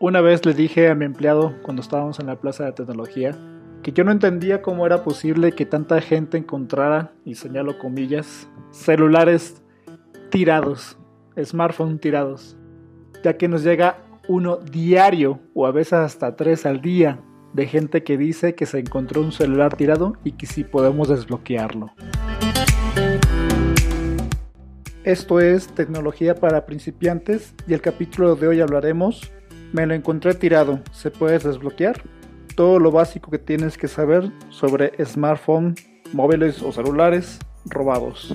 Una vez le dije a mi empleado cuando estábamos en la plaza de tecnología que yo no entendía cómo era posible que tanta gente encontrara, y señalo comillas, celulares tirados, smartphones tirados, ya que nos llega uno diario o a veces hasta tres al día de gente que dice que se encontró un celular tirado y que si podemos desbloquearlo. Esto es tecnología para principiantes y el capítulo de hoy hablaremos me lo encontré tirado, ¿se puede desbloquear? Todo lo básico que tienes que saber sobre smartphones, móviles o celulares robados.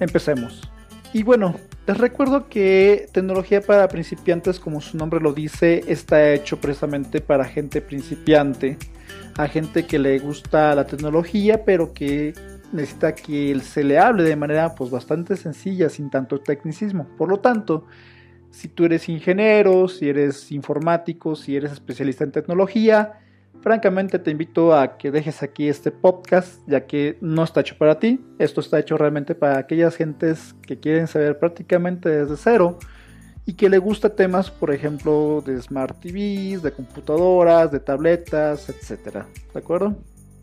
Empecemos. Y bueno, les recuerdo que tecnología para principiantes, como su nombre lo dice, está hecho precisamente para gente principiante, a gente que le gusta la tecnología, pero que necesita que se le hable de manera pues bastante sencilla, sin tanto tecnicismo. Por lo tanto, si tú eres ingeniero, si eres informático, si eres especialista en tecnología, francamente te invito a que dejes aquí este podcast, ya que no está hecho para ti. Esto está hecho realmente para aquellas gentes que quieren saber prácticamente desde cero y que le gusta temas, por ejemplo, de smart TVs, de computadoras, de tabletas, etc. ¿De acuerdo?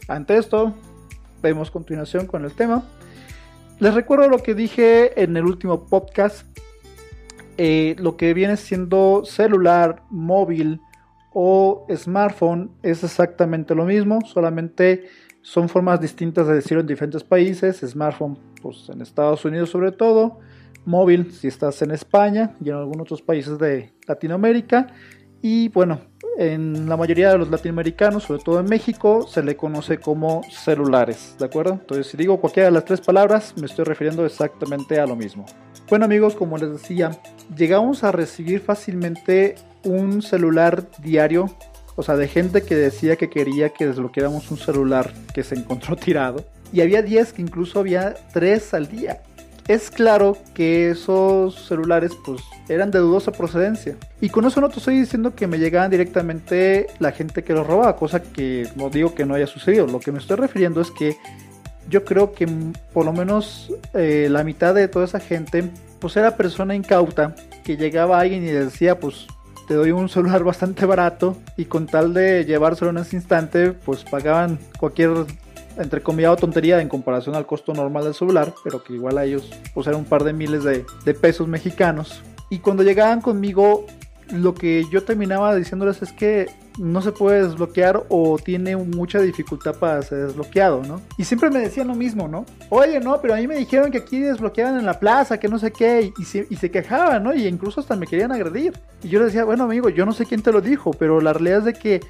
Ante esto, vemos continuación con el tema. Les recuerdo lo que dije en el último podcast eh, lo que viene siendo celular, móvil o smartphone es exactamente lo mismo, solamente son formas distintas de decirlo en diferentes países. Smartphone, pues en Estados Unidos sobre todo, móvil si estás en España y en algunos otros países de Latinoamérica. Y bueno, en la mayoría de los latinoamericanos, sobre todo en México, se le conoce como celulares, ¿de acuerdo? Entonces, si digo cualquiera de las tres palabras, me estoy refiriendo exactamente a lo mismo. Bueno amigos, como les decía, llegamos a recibir fácilmente un celular diario, o sea, de gente que decía que quería que desbloqueáramos un celular que se encontró tirado. Y había 10 que incluso había 3 al día. Es claro que esos celulares pues eran de dudosa procedencia. Y con eso no te estoy diciendo que me llegaban directamente la gente que los robaba, cosa que no digo que no haya sucedido. Lo que me estoy refiriendo es que yo creo que por lo menos eh, la mitad de toda esa gente pues era persona incauta que llegaba alguien y decía pues te doy un celular bastante barato y con tal de llevárselo en ese instante pues pagaban cualquier entre comillas tontería en comparación al costo normal del celular pero que igual a ellos pues era un par de miles de pesos mexicanos. Y cuando llegaban conmigo lo que yo terminaba diciéndoles es que no se puede desbloquear o tiene mucha dificultad para ser desbloqueado, ¿no? Y siempre me decían lo mismo, ¿no? Oye, no, pero a mí me dijeron que aquí desbloqueaban en la plaza, que no sé qué, y, se, y se quejaban, ¿no? Y incluso hasta me querían agredir. Y yo les decía, bueno, amigo, yo no sé quién te lo dijo, pero la realidad es de que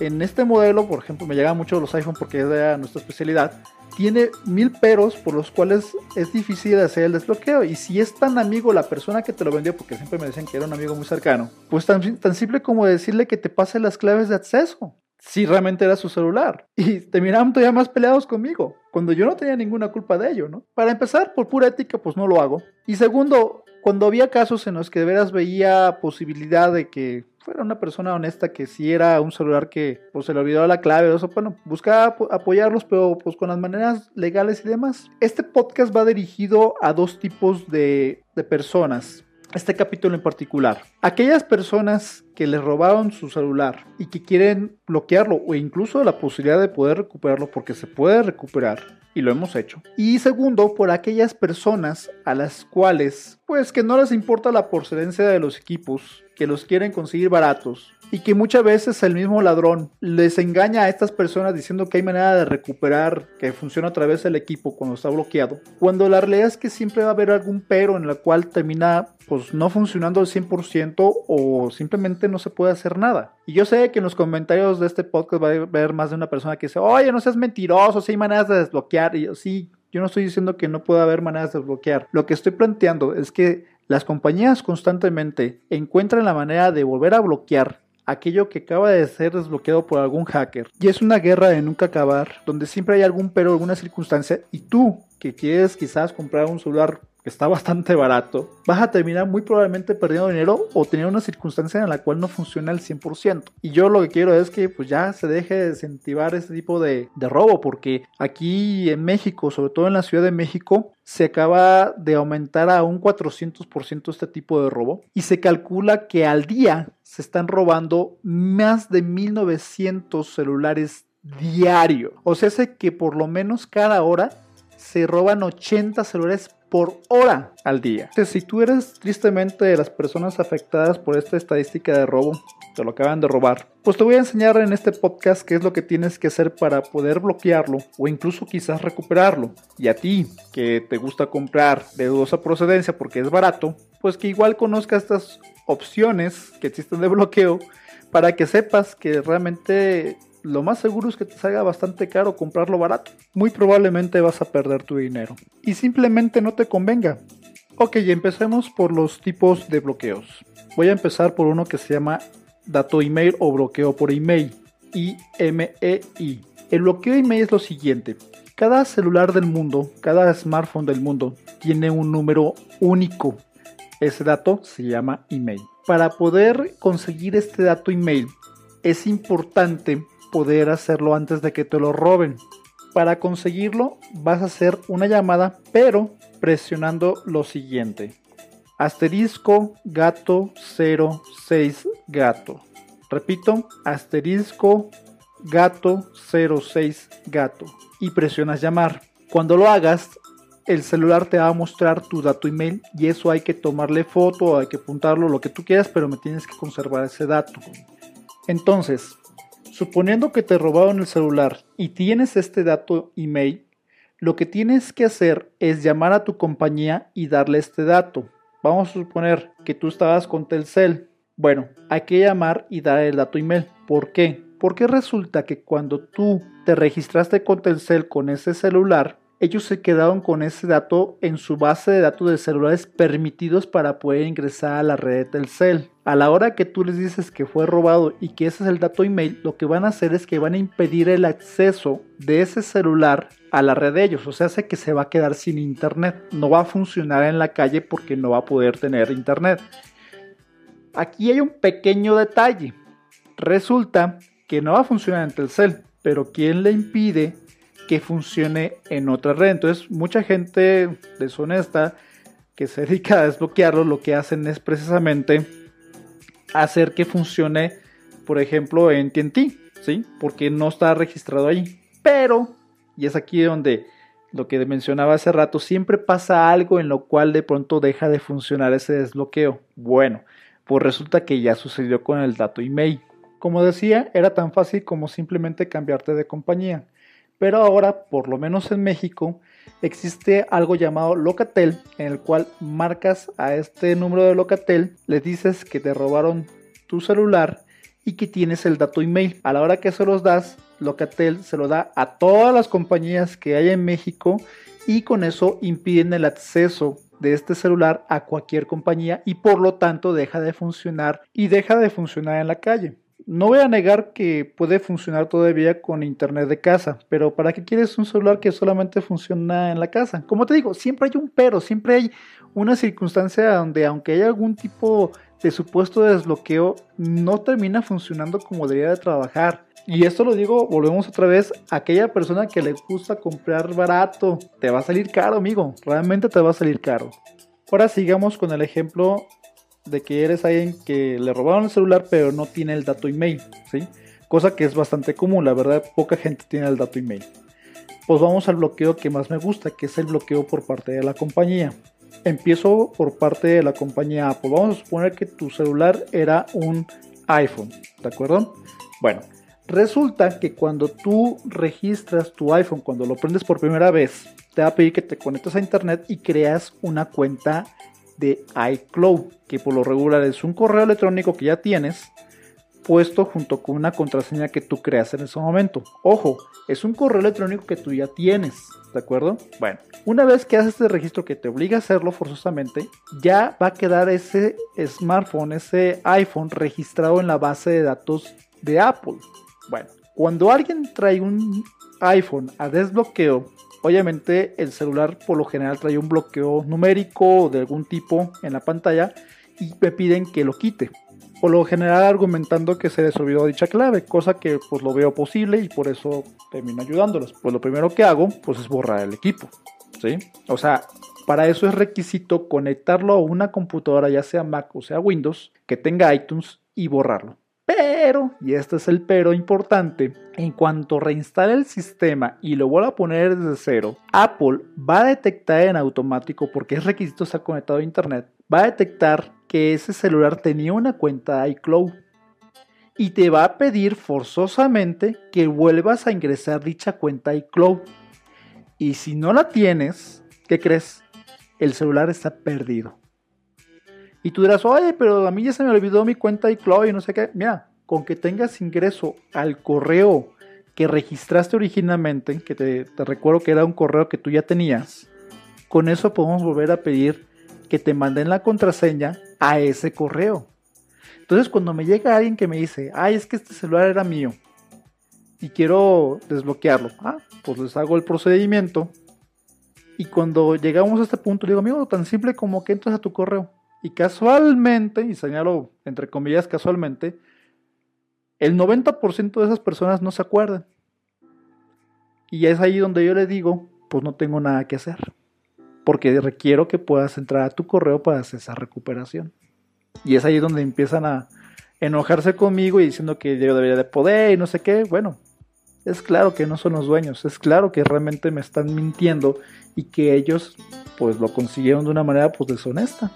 en este modelo, por ejemplo, me llegaban mucho los iPhone porque es nuestra especialidad, tiene mil peros por los cuales es difícil hacer el desbloqueo. Y si es tan amigo la persona que te lo vendió, porque siempre me decían que era un amigo muy cercano, pues tan, tan simple como decirle que te pase las claves de acceso. Si realmente era su celular. Y terminaban todavía más peleados conmigo, cuando yo no tenía ninguna culpa de ello, ¿no? Para empezar, por pura ética, pues no lo hago. Y segundo, cuando había casos en los que de veras veía posibilidad de que fuera una persona honesta que si era un celular que pues se le olvidó la clave, o bueno, buscaba apoyarlos, pero pues con las maneras legales y demás. Este podcast va dirigido a dos tipos de, de personas este capítulo en particular. Aquellas personas que les robaron su celular y que quieren bloquearlo o incluso la posibilidad de poder recuperarlo porque se puede recuperar y lo hemos hecho. Y segundo, por aquellas personas a las cuales pues que no les importa la procedencia de los equipos, que los quieren conseguir baratos y que muchas veces el mismo ladrón les engaña a estas personas diciendo que hay manera de recuperar que funciona otra vez el equipo cuando está bloqueado, cuando la realidad es que siempre va a haber algún pero en la cual termina pues no funcionando al 100% o simplemente no se puede hacer nada. Y yo sé que en los comentarios de este podcast va a haber más de una persona que dice, oye, no seas mentiroso, si hay maneras de desbloquear. Y sí, yo no estoy diciendo que no pueda haber maneras de desbloquear. Lo que estoy planteando es que las compañías constantemente encuentran la manera de volver a bloquear aquello que acaba de ser desbloqueado por algún hacker. Y es una guerra de nunca acabar, donde siempre hay algún pero, alguna circunstancia, y tú que quieres quizás comprar un celular está bastante barato, vas a terminar muy probablemente perdiendo dinero o tener una circunstancia en la cual no funciona al 100%. Y yo lo que quiero es que pues ya se deje de incentivar este tipo de, de robo, porque aquí en México, sobre todo en la Ciudad de México, se acaba de aumentar a un 400% este tipo de robo y se calcula que al día se están robando más de 1900 celulares diario. O sea, sé que por lo menos cada hora se roban 80 celulares por hora al día. si tú eres tristemente de las personas afectadas por esta estadística de robo, te lo acaban de robar, pues te voy a enseñar en este podcast qué es lo que tienes que hacer para poder bloquearlo o incluso quizás recuperarlo. Y a ti, que te gusta comprar de dudosa procedencia porque es barato, pues que igual conozcas estas opciones que existen de bloqueo para que sepas que realmente lo más seguro es que te salga bastante caro comprarlo barato. Muy probablemente vas a perder tu dinero. Y simplemente no te convenga. Ok, empecemos por los tipos de bloqueos. Voy a empezar por uno que se llama dato email o bloqueo por email. IMEI. El bloqueo email es lo siguiente. Cada celular del mundo, cada smartphone del mundo tiene un número único. Ese dato se llama email. Para poder conseguir este dato email es importante poder hacerlo antes de que te lo roben. Para conseguirlo vas a hacer una llamada pero presionando lo siguiente. Asterisco gato 06 gato. Repito, asterisco gato 06 gato. Y presionas llamar. Cuando lo hagas, el celular te va a mostrar tu dato email y eso hay que tomarle foto, hay que apuntarlo, lo que tú quieras, pero me tienes que conservar ese dato. Entonces, Suponiendo que te robaron el celular y tienes este dato email, lo que tienes que hacer es llamar a tu compañía y darle este dato. Vamos a suponer que tú estabas con Telcel. Bueno, hay que llamar y dar el dato email. ¿Por qué? Porque resulta que cuando tú te registraste con Telcel con ese celular, ellos se quedaron con ese dato en su base de datos de celulares permitidos para poder ingresar a la red de Telcel. A la hora que tú les dices que fue robado y que ese es el dato email, lo que van a hacer es que van a impedir el acceso de ese celular a la red de ellos. O sea, hace que se va a quedar sin internet. No va a funcionar en la calle porque no va a poder tener internet. Aquí hay un pequeño detalle. Resulta que no va a funcionar en Telcel, pero ¿quién le impide que funcione en otra red. Entonces, mucha gente deshonesta que se dedica a desbloquearlo, lo que hacen es precisamente hacer que funcione, por ejemplo, en TNT, ¿sí? Porque no está registrado ahí. Pero, y es aquí donde lo que mencionaba hace rato, siempre pasa algo en lo cual de pronto deja de funcionar ese desbloqueo. Bueno, pues resulta que ya sucedió con el dato email. Como decía, era tan fácil como simplemente cambiarte de compañía. Pero ahora, por lo menos en México, existe algo llamado Locatel, en el cual marcas a este número de Locatel, le dices que te robaron tu celular y que tienes el dato email. A la hora que se los das, Locatel se lo da a todas las compañías que hay en México y con eso impiden el acceso de este celular a cualquier compañía y por lo tanto deja de funcionar y deja de funcionar en la calle. No voy a negar que puede funcionar todavía con internet de casa, pero ¿para qué quieres un celular que solamente funciona en la casa? Como te digo, siempre hay un pero, siempre hay una circunstancia donde aunque haya algún tipo de supuesto desbloqueo, no termina funcionando como debería de trabajar. Y esto lo digo, volvemos otra vez, aquella persona que le gusta comprar barato, te va a salir caro, amigo, realmente te va a salir caro. Ahora sigamos con el ejemplo de que eres alguien que le robaron el celular pero no tiene el dato email, ¿sí? Cosa que es bastante común, la verdad, poca gente tiene el dato email. Pues vamos al bloqueo que más me gusta, que es el bloqueo por parte de la compañía. Empiezo por parte de la compañía Apple. Vamos a suponer que tu celular era un iPhone, ¿de acuerdo? Bueno, resulta que cuando tú registras tu iPhone, cuando lo prendes por primera vez, te va a pedir que te conectes a internet y creas una cuenta de iCloud, que por lo regular es un correo electrónico que ya tienes puesto junto con una contraseña que tú creas en ese momento. Ojo, es un correo electrónico que tú ya tienes, ¿de acuerdo? Bueno, una vez que haces este registro que te obliga a hacerlo forzosamente, ya va a quedar ese smartphone, ese iPhone registrado en la base de datos de Apple. Bueno, cuando alguien trae un iPhone a desbloqueo, obviamente el celular por lo general trae un bloqueo numérico de algún tipo en la pantalla y me piden que lo quite. Por lo general argumentando que se les dicha clave, cosa que pues lo veo posible y por eso termino ayudándolos. Pues lo primero que hago pues es borrar el equipo, ¿sí? O sea, para eso es requisito conectarlo a una computadora, ya sea Mac o sea Windows, que tenga iTunes y borrarlo. Pero, y este es el pero importante, en cuanto reinstale el sistema y lo vuelva a poner desde cero, Apple va a detectar en automático, porque es requisito estar conectado a Internet, va a detectar que ese celular tenía una cuenta iCloud y te va a pedir forzosamente que vuelvas a ingresar dicha cuenta iCloud. Y si no la tienes, ¿qué crees? El celular está perdido. Y tú dirás, oye, pero a mí ya se me olvidó mi cuenta iCloud y no sé qué. Mira, con que tengas ingreso al correo que registraste originalmente, que te, recuerdo que era un correo que tú ya tenías, con eso podemos volver a pedir que te manden la contraseña a ese correo. Entonces cuando me llega alguien que me dice, ay, es que este celular era mío y quiero desbloquearlo, ah, pues les hago el procedimiento. Y cuando llegamos a este punto, le digo, amigo, tan simple como que entras a tu correo y casualmente, y señalo entre comillas casualmente, el 90% de esas personas no se acuerdan. Y es ahí donde yo le digo, pues no tengo nada que hacer. Porque requiero que puedas entrar a tu correo para hacer esa recuperación. Y es ahí donde empiezan a enojarse conmigo y diciendo que yo debería de poder y no sé qué. Bueno, es claro que no son los dueños, es claro que realmente me están mintiendo y que ellos pues lo consiguieron de una manera pues deshonesta.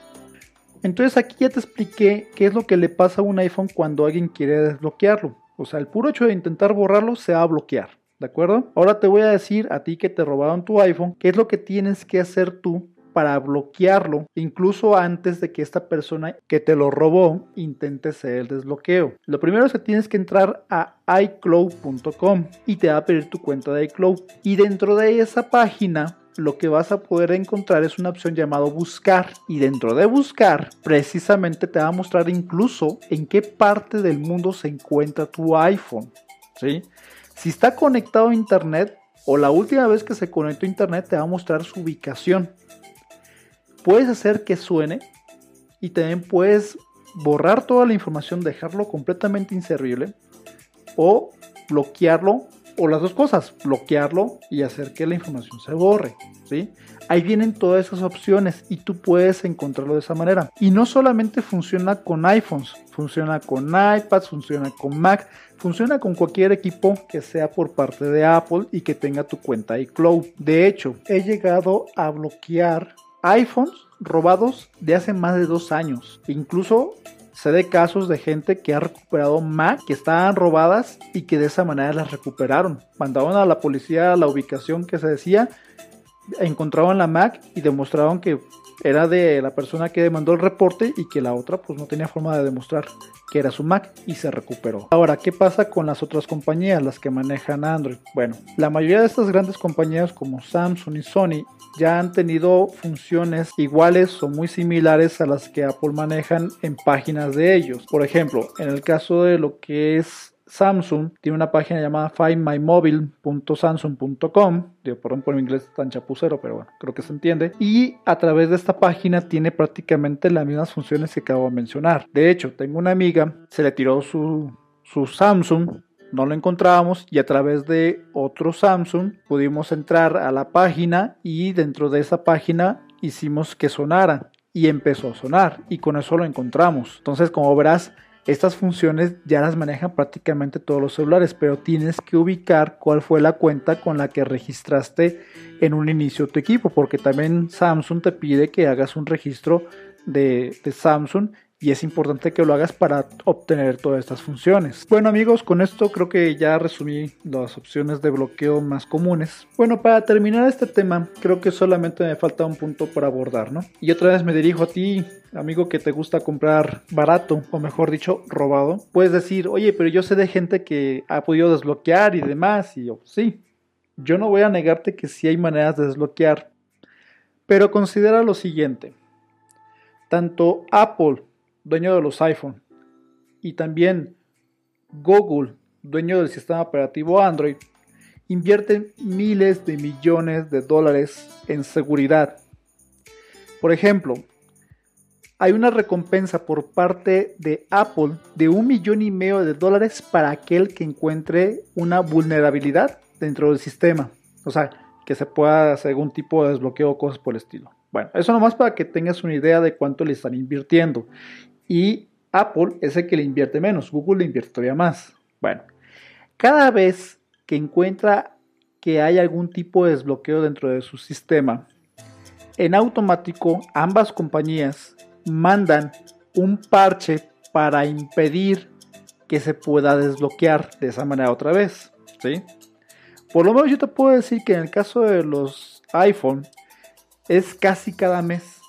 Entonces aquí ya te expliqué qué es lo que le pasa a un iPhone cuando alguien quiere desbloquearlo. O sea, el puro hecho de intentar borrarlo se va a bloquear. ¿De acuerdo? Ahora te voy a decir a ti que te robaron tu iPhone qué es lo que tienes que hacer tú para bloquearlo, incluso antes de que esta persona que te lo robó intente hacer el desbloqueo. Lo primero es que tienes que entrar a iCloud.com y te va a pedir tu cuenta de iCloud. Y dentro de esa página lo que vas a poder encontrar es una opción llamado buscar y dentro de buscar precisamente te va a mostrar incluso en qué parte del mundo se encuentra tu iPhone. ¿sí? Si está conectado a internet o la última vez que se conectó a internet te va a mostrar su ubicación. Puedes hacer que suene y también puedes borrar toda la información, dejarlo completamente inservible o bloquearlo o las dos cosas, bloquearlo y hacer que la información se borre, ¿sí? Ahí vienen todas esas opciones y tú puedes encontrarlo de esa manera. Y no solamente funciona con iPhones, funciona con iPads, funciona con Mac, funciona con cualquier equipo que sea por parte de Apple y que tenga tu cuenta iCloud. De hecho, he llegado a bloquear iPhones robados de hace más de dos años. Incluso Sé de casos de gente que ha recuperado Mac que estaban robadas y que de esa manera las recuperaron. Mandaron a la policía la ubicación que se decía, encontraban la Mac y demostraron que era de la persona que demandó el reporte y que la otra pues no tenía forma de demostrar que era su Mac y se recuperó. Ahora, ¿qué pasa con las otras compañías, las que manejan Android? Bueno, la mayoría de estas grandes compañías como Samsung y Sony ya han tenido funciones iguales o muy similares a las que Apple manejan en páginas de ellos. Por ejemplo, en el caso de lo que es Samsung tiene una página llamada findmymobile.samsung.com. Digo, perdón por mi inglés tan chapucero, pero bueno, creo que se entiende. Y a través de esta página tiene prácticamente las mismas funciones que acabo de mencionar. De hecho, tengo una amiga, se le tiró su, su Samsung no lo encontrábamos y a través de otro Samsung pudimos entrar a la página y dentro de esa página hicimos que sonara y empezó a sonar y con eso lo encontramos. Entonces como verás estas funciones ya las manejan prácticamente todos los celulares, pero tienes que ubicar cuál fue la cuenta con la que registraste en un inicio tu equipo, porque también Samsung te pide que hagas un registro de, de Samsung y es importante que lo hagas para obtener todas estas funciones. Bueno amigos, con esto creo que ya resumí las opciones de bloqueo más comunes. Bueno, para terminar este tema, creo que solamente me falta un punto por abordar, ¿no? Y otra vez me dirijo a ti, amigo que te gusta comprar barato, o mejor dicho, robado. Puedes decir, oye, pero yo sé de gente que ha podido desbloquear y demás, y yo, sí, yo no voy a negarte que sí hay maneras de desbloquear, pero considera lo siguiente. Tanto Apple dueño de los iPhone, y también Google, dueño del sistema operativo Android, invierten miles de millones de dólares en seguridad. Por ejemplo, hay una recompensa por parte de Apple de un millón y medio de dólares para aquel que encuentre una vulnerabilidad dentro del sistema. O sea, que se pueda hacer algún tipo de desbloqueo o cosas por el estilo. Bueno, eso nomás para que tengas una idea de cuánto le están invirtiendo. Y Apple es el que le invierte menos, Google le invierte todavía más. Bueno, cada vez que encuentra que hay algún tipo de desbloqueo dentro de su sistema, en automático ambas compañías mandan un parche para impedir que se pueda desbloquear de esa manera otra vez. ¿sí? Por lo menos yo te puedo decir que en el caso de los iPhone es casi cada mes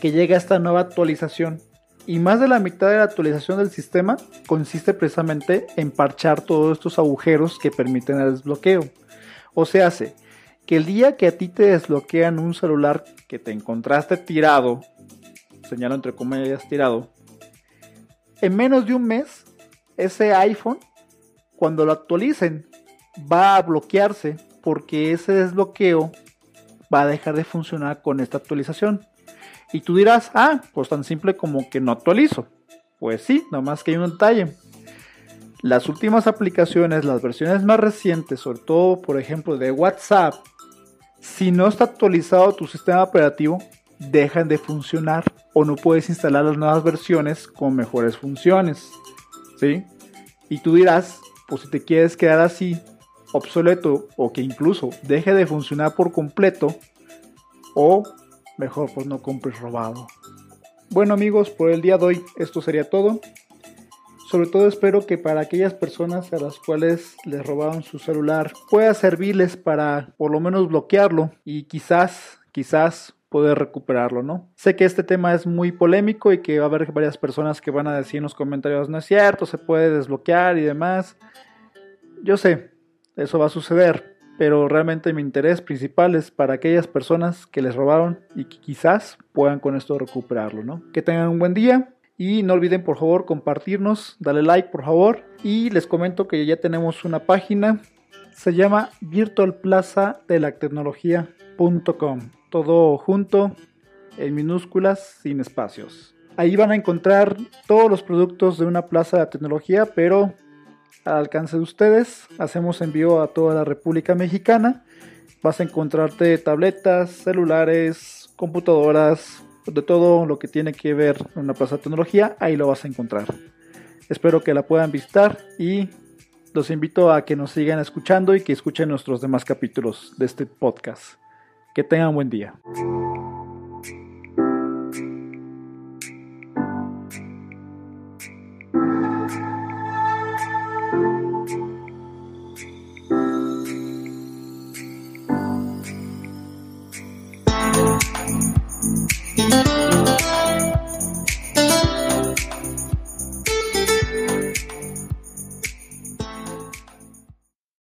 que llega esta nueva actualización. Y más de la mitad de la actualización del sistema consiste precisamente en parchar todos estos agujeros que permiten el desbloqueo. O sea, hace que el día que a ti te desbloquean un celular que te encontraste tirado, señalo entre comillas tirado, en menos de un mes, ese iPhone, cuando lo actualicen, va a bloquearse porque ese desbloqueo va a dejar de funcionar con esta actualización. Y tú dirás, ah, pues tan simple como que no actualizo. Pues sí, nomás que hay un detalle. Las últimas aplicaciones, las versiones más recientes, sobre todo por ejemplo de WhatsApp, si no está actualizado tu sistema operativo, dejan de funcionar o no puedes instalar las nuevas versiones con mejores funciones. ¿Sí? Y tú dirás, pues si te quieres quedar así, obsoleto o que incluso deje de funcionar por completo o mejor pues no compres robado. Bueno amigos, por el día de hoy esto sería todo. Sobre todo espero que para aquellas personas a las cuales les robaron su celular pueda servirles para por lo menos bloquearlo y quizás, quizás poder recuperarlo, ¿no? Sé que este tema es muy polémico y que va a haber varias personas que van a decir en los comentarios no es cierto, se puede desbloquear y demás. Yo sé, eso va a suceder, pero realmente mi interés principal es para aquellas personas que les robaron y que quizás puedan con esto recuperarlo, ¿no? Que tengan un buen día y no olviden por favor compartirnos, dale like por favor y les comento que ya tenemos una página, se llama virtualplaza todo junto en minúsculas sin espacios. Ahí van a encontrar todos los productos de una plaza de tecnología, pero al alcance de ustedes. Hacemos envío a toda la República Mexicana. Vas a encontrarte tabletas, celulares, computadoras, de todo lo que tiene que ver con una plaza de tecnología, ahí lo vas a encontrar. Espero que la puedan visitar y los invito a que nos sigan escuchando y que escuchen nuestros demás capítulos de este podcast. Que tengan buen día.